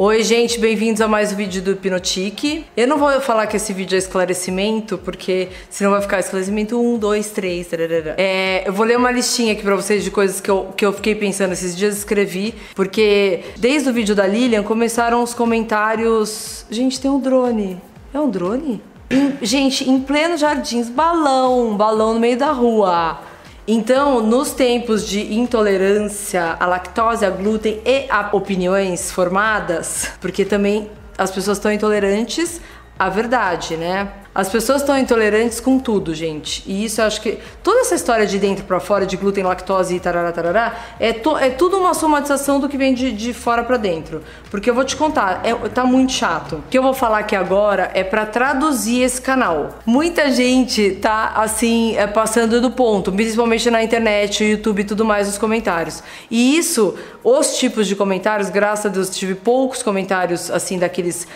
Oi, gente, bem-vindos a mais um vídeo do Hipnotique. Eu não vou falar que esse vídeo é esclarecimento, porque senão vai ficar esclarecimento 1, 2, 3. Tararara. É, eu vou ler uma listinha aqui pra vocês de coisas que eu, que eu fiquei pensando esses dias, escrevi, porque desde o vídeo da Lilian começaram os comentários. Gente, tem um drone. É um drone? Em- gente, em pleno jardins, balão, balão no meio da rua. Então, nos tempos de intolerância à lactose, a glúten e a opiniões formadas, porque também as pessoas estão intolerantes à verdade, né? As pessoas estão intolerantes com tudo, gente. E isso eu acho que toda essa história de dentro pra fora, de glúten, lactose e tarará, tarará, é, to- é tudo uma somatização do que vem de, de fora pra dentro. Porque eu vou te contar, é, tá muito chato. O que eu vou falar aqui agora é pra traduzir esse canal. Muita gente tá, assim, é, passando do ponto, principalmente na internet, YouTube e tudo mais, nos comentários. E isso, os tipos de comentários, graças a Deus, tive poucos comentários, assim, daqueles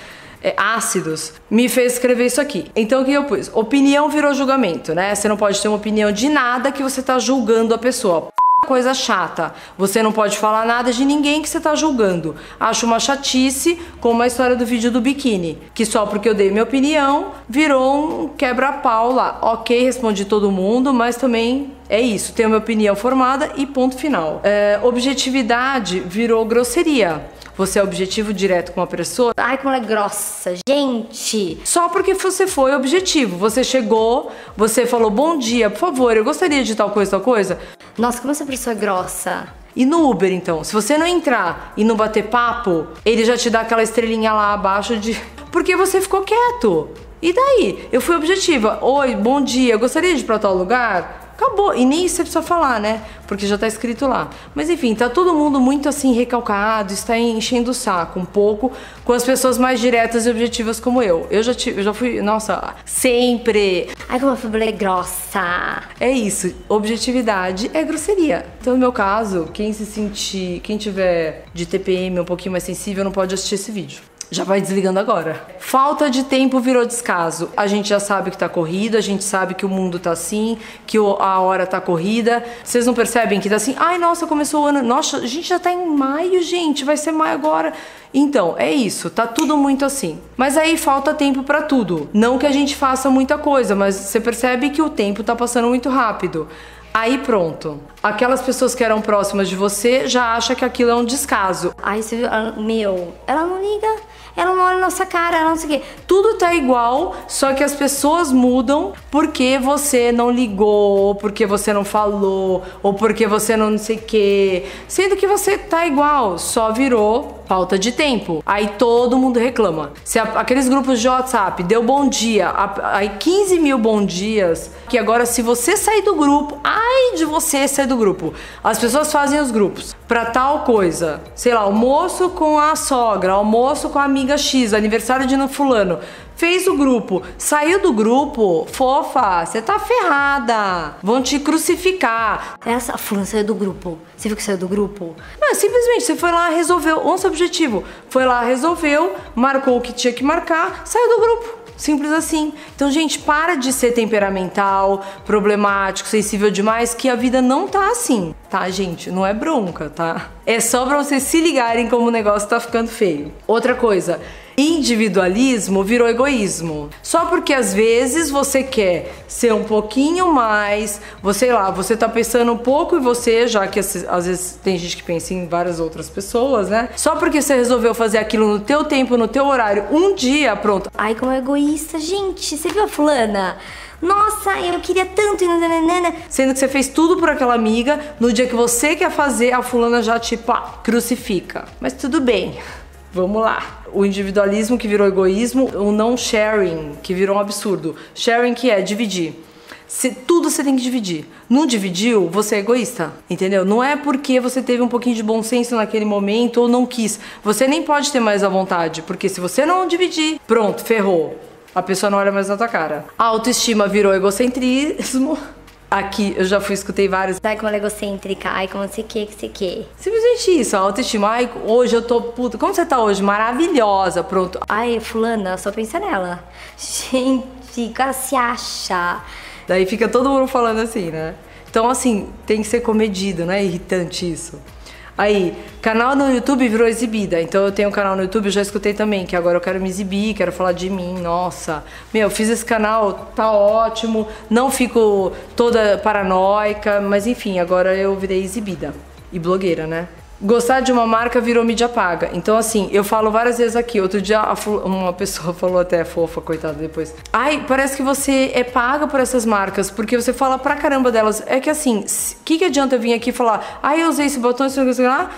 é, ácidos, me fez escrever isso aqui. Então o que eu pus? Opinião virou julgamento, né? Você não pode ter uma opinião de nada que você tá julgando a pessoa. Coisa chata. Você não pode falar nada de ninguém que você tá julgando. Acho uma chatice, como a história do vídeo do biquíni. Que só porque eu dei minha opinião, virou um quebra-pau lá. Ok, respondi todo mundo, mas também é isso. Tenho minha opinião formada e ponto final. É, objetividade virou grosseria. Você é objetivo direto com uma pessoa, Ai, como ela é grossa, gente. só porque você foi objetivo. Você chegou, você falou bom dia, por favor, eu gostaria de tal coisa, tal coisa. Nossa, como essa pessoa é grossa. E no Uber, então, se você não entrar e não bater papo, ele já te dá aquela estrelinha lá abaixo de. Porque você ficou quieto. E daí? Eu fui objetiva. Oi, bom dia, gostaria de ir pra tal lugar? Acabou. E nem isso você precisa falar, né? Porque já tá escrito lá. Mas enfim, tá todo mundo muito assim recalcado, está enchendo o saco um pouco com as pessoas mais diretas e objetivas como eu. Eu já, tive, eu já fui, nossa, sempre. Ai, como a Fabiola é grossa. É isso, objetividade é grosseria. Então, no meu caso, quem se sentir, quem tiver de TPM um pouquinho mais sensível não pode assistir esse vídeo. Já vai desligando agora. Falta de tempo virou descaso. A gente já sabe que tá corrido, a gente sabe que o mundo tá assim, que a hora tá corrida. Vocês não percebem que tá assim? Ai, nossa, começou o ano. Nossa, a gente já tá em maio, gente. Vai ser maio agora. Então, é isso, tá tudo muito assim. Mas aí falta tempo pra tudo. Não que a gente faça muita coisa, mas você percebe que o tempo tá passando muito rápido. Aí pronto. Aquelas pessoas que eram próximas de você já acham que aquilo é um descaso. Ai, você? Ela- Meu, ela não liga. Ela não olha nossa cara, ela não sei o quê. Tudo tá igual, só que as pessoas mudam porque você não ligou, ou porque você não falou, ou porque você não não sei o quê. Sendo que você tá igual, só virou falta de tempo. Aí todo mundo reclama. Se a- aqueles grupos de WhatsApp deu bom dia, a- aí 15 mil bom dias, que agora se você sair do grupo, ai de você sair do grupo. As pessoas fazem os grupos pra tal coisa. Sei lá, almoço com a sogra, almoço com a amiga X, aniversário de fulano. Fez o grupo, saiu do grupo, fofa, você tá ferrada. Vão te crucificar. Essa fulana saiu do grupo. Você viu que saiu do grupo? Não, simplesmente você foi lá, resolveu, nosso objetivo. Foi lá, resolveu, marcou o que tinha que marcar, saiu do grupo. Simples assim. Então, gente, para de ser temperamental, problemático, sensível demais, que a vida não tá assim, tá, gente? Não é bronca, tá? É só pra vocês se ligarem como o negócio tá ficando feio. Outra coisa. Individualismo virou egoísmo. Só porque às vezes você quer ser um pouquinho mais, você sei lá, você tá pensando um pouco em você, já que às vezes tem gente que pensa em várias outras pessoas, né? Só porque você resolveu fazer aquilo no teu tempo, no teu horário, um dia, pronto. Ai, como é egoísta. Gente, você viu a fulana? Nossa, eu queria tanto. Sendo que você fez tudo por aquela amiga, no dia que você quer fazer, a fulana já te pá, crucifica. Mas tudo bem. Vamos lá. O individualismo que virou egoísmo, o não sharing que virou um absurdo. Sharing que é dividir. Se- tudo você tem que dividir. Não dividiu, você é egoísta, entendeu? Não é porque você teve um pouquinho de bom senso naquele momento ou não quis. Você nem pode ter mais a vontade, porque se você não dividir, pronto, ferrou. A pessoa não olha mais na tua cara. A autoestima virou egocentrismo. Aqui eu já fui, escutei vários. Ai, como ela é egocêntrica. Ai, como não sei o que, que sei o que. Simplesmente isso, a autoestima. Ai, hoje eu tô puta. Como você tá hoje? Maravilhosa, pronto. Ai, fulana, só pensa nela. Gente, o cara se acha. Daí fica todo mundo falando assim, né? Então, assim, tem que ser comedido, não é irritante isso. Aí, canal no YouTube virou exibida. Então eu tenho um canal no YouTube, eu já escutei também, que agora eu quero me exibir, quero falar de mim. Nossa, meu, fiz esse canal, tá ótimo. Não fico toda paranoica, mas enfim, agora eu virei exibida. E blogueira, né? Gostar de uma marca virou mídia paga. Então, assim, eu falo várias vezes aqui. Outro dia, uma pessoa falou até fofa, coitada, depois. Ai, parece que você é paga por essas marcas, porque você fala pra caramba delas. É que assim, o que, que adianta vir aqui falar, ai, eu usei esse botão, isso, isso, lá,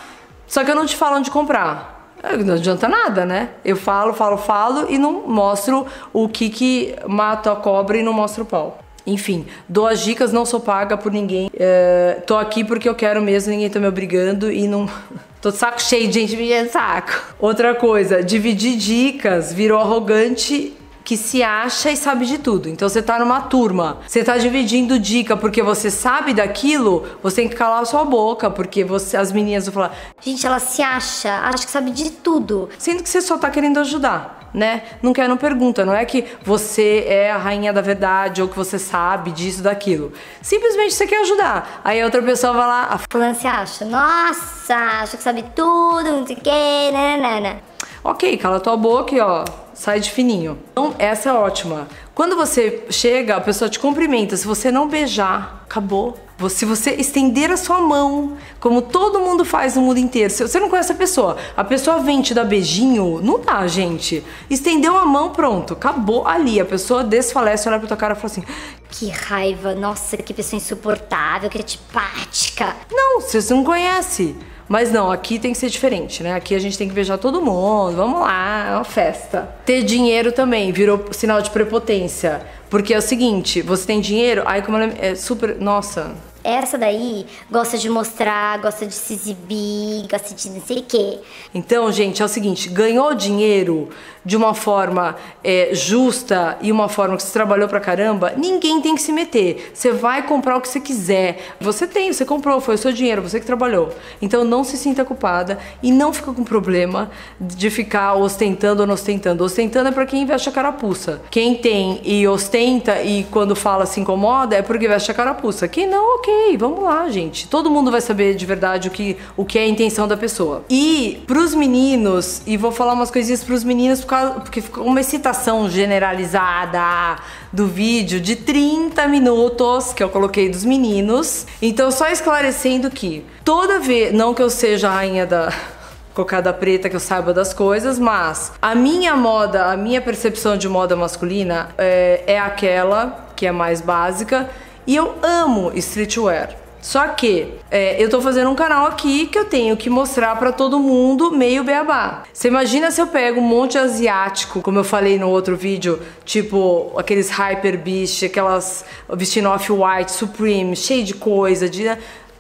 só que eu não te falo onde comprar. É, não adianta nada, né? Eu falo, falo, falo e não mostro o que que mata a cobra e não mostro o pau. Enfim, dou as dicas, não sou paga por ninguém. É, tô aqui porque eu quero mesmo, ninguém tá me obrigando e não. Tô de saco cheio de gente me enchendo saco. Outra coisa, dividir dicas virou arrogante que se acha e sabe de tudo. Então você tá numa turma, você tá dividindo dica porque você sabe daquilo, você tem que calar a sua boca, porque você, as meninas vão falar. Gente, ela se acha, acha que sabe de tudo. Sendo que você só tá querendo ajudar, né? Não quer, não pergunta. Não é que você é a rainha da verdade ou que você sabe disso, daquilo. Simplesmente você quer ajudar. Aí a outra pessoa vai lá. A fulana se acha, nossa, acha que sabe tudo, não sei o que, nanana. Ok, cala tua boca e ó, sai de fininho. Então, essa é ótima. Quando você chega, a pessoa te cumprimenta. Se você não beijar, acabou. Se você estender a sua mão, como todo mundo faz no mundo inteiro, se você não conhece a pessoa, a pessoa vem te dar beijinho, não dá, gente. Estendeu a mão, pronto, acabou ali. A pessoa desfalece, olha pra tua cara e fala assim: Que raiva, nossa, que pessoa insuportável, que antipática. Não, você não conhece. Mas não, aqui tem que ser diferente, né? Aqui a gente tem que beijar todo mundo, vamos lá, é uma festa. Ter dinheiro também virou sinal de prepotência. Porque é o seguinte, você tem dinheiro, aí como é super. Nossa, essa daí gosta de mostrar, gosta de se exibir, gosta de não sei o quê. Então, gente, é o seguinte: ganhou dinheiro de uma forma é, justa e uma forma que você trabalhou pra caramba, ninguém tem que se meter. Você vai comprar o que você quiser. Você tem, você comprou, foi o seu dinheiro, você que trabalhou. Então não se sinta culpada e não fica com problema de ficar ostentando ou não ostentando. Ostentando é pra quem veste a carapuça. Quem tem e ostenta e quando fala se incomoda é porque veste a carapuça. Quem não, ok vamos lá, gente. Todo mundo vai saber de verdade o que, o que é a intenção da pessoa. E pros meninos, e vou falar umas coisinhas pros meninos por causa, porque ficou uma excitação generalizada do vídeo de 30 minutos que eu coloquei dos meninos. Então, só esclarecendo que toda vez, não que eu seja a rainha da cocada preta que eu saiba das coisas, mas a minha moda, a minha percepção de moda masculina é, é aquela que é mais básica e eu amo streetwear. Só que é, eu tô fazendo um canal aqui que eu tenho que mostrar para todo mundo meio beabá. Você imagina se eu pego um monte asiático, como eu falei no outro vídeo, tipo aqueles Hyper Beast, aquelas vestindo off-white, Supreme, cheio de coisa, de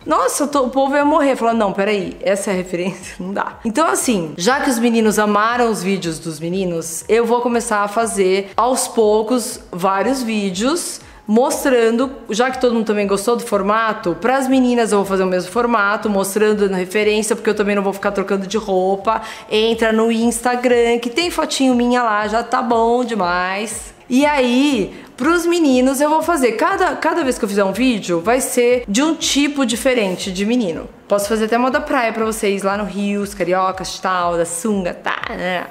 nossa, tô, o povo ia morrer. Falar, não, peraí, essa é a referência? Não dá. Então, assim, já que os meninos amaram os vídeos dos meninos, eu vou começar a fazer aos poucos vários vídeos mostrando, já que todo mundo também gostou do formato, para as meninas eu vou fazer o mesmo formato, mostrando na referência, porque eu também não vou ficar trocando de roupa. Entra no Instagram, que tem fotinho minha lá, já tá bom demais. E aí, pros meninos eu vou fazer, cada, cada vez que eu fizer um vídeo, vai ser de um tipo diferente de menino. Posso fazer até moda praia pra vocês lá no Rio, os cariocas, tal, da sunga, tá?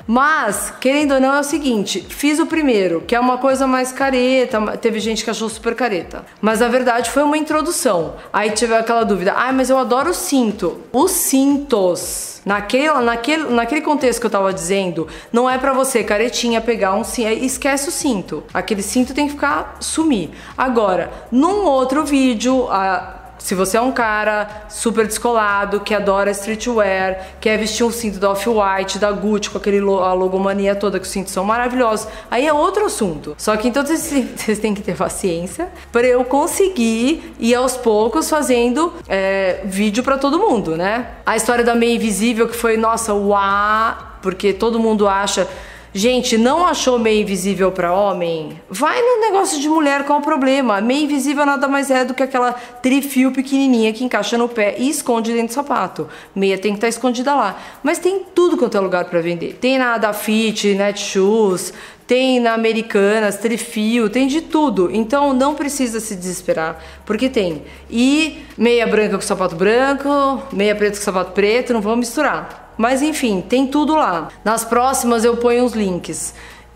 Mas, querendo ou não, é o seguinte: fiz o primeiro, que é uma coisa mais careta, teve gente que achou super careta. Mas a verdade foi uma introdução. Aí tive aquela dúvida: ai, ah, mas eu adoro o cinto. Os cintos. Naquele, naquele, naquele contexto que eu tava dizendo, não é para você, caretinha, pegar um cinto. Esquece o cinto. Aquele cinto tem que ficar sumir. Agora, num outro vídeo, a se você é um cara super descolado, que adora streetwear, quer vestir um cinto da Off-White, da Gucci, com aquele a logomania toda, que os cintos são maravilhosos, aí é outro assunto. Só que então vocês têm que ter paciência para eu conseguir ir aos poucos fazendo é, vídeo para todo mundo, né? A história da meia invisível, que foi, nossa, uau, porque todo mundo acha Gente, não achou meia invisível para homem? Vai no negócio de mulher, qual o problema? Meia invisível nada mais é do que aquela trifio pequenininha que encaixa no pé e esconde dentro do sapato. Meia tem que estar tá escondida lá. Mas tem tudo quanto é lugar para vender. Tem na Dafit, Netshoes, tem na Americanas, Trifio, tem de tudo. Então não precisa se desesperar, porque tem. E meia branca com sapato branco, meia preta com sapato preto, não vamos misturar. Mas enfim, tem tudo lá. Nas próximas eu ponho os links.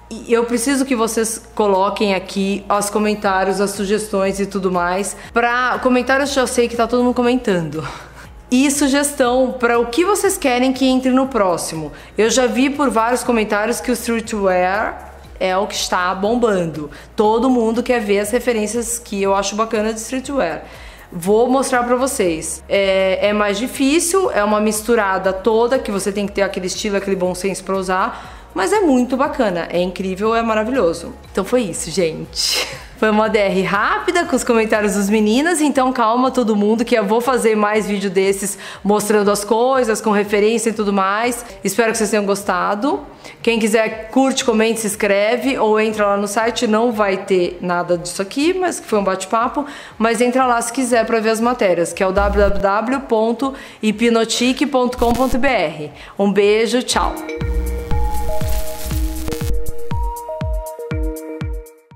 E eu preciso que vocês coloquem aqui os comentários, as sugestões e tudo mais. Para comentários já sei que tá todo mundo comentando. E sugestão para o que vocês querem que entre no próximo. Eu já vi por vários comentários que o streetwear é o que está bombando. Todo mundo quer ver as referências que eu acho bacana de streetwear. Vou mostrar para vocês. É, é, mais difícil, é uma misturada toda que você tem que ter aquele estilo, aquele bom senso para usar, mas é muito bacana, é incrível, é maravilhoso. Então foi isso, gente. Foi uma DR rápida com os comentários dos meninas, então calma todo mundo que eu vou fazer mais vídeo desses mostrando as coisas, com referência e tudo mais. Espero que vocês tenham gostado. Quem quiser, curte, comente, se inscreve ou entra lá no site, não vai ter nada disso aqui, mas foi um bate-papo, mas entra lá se quiser para ver as matérias, que é o www.hipnotique.com.br. Um beijo, tchau!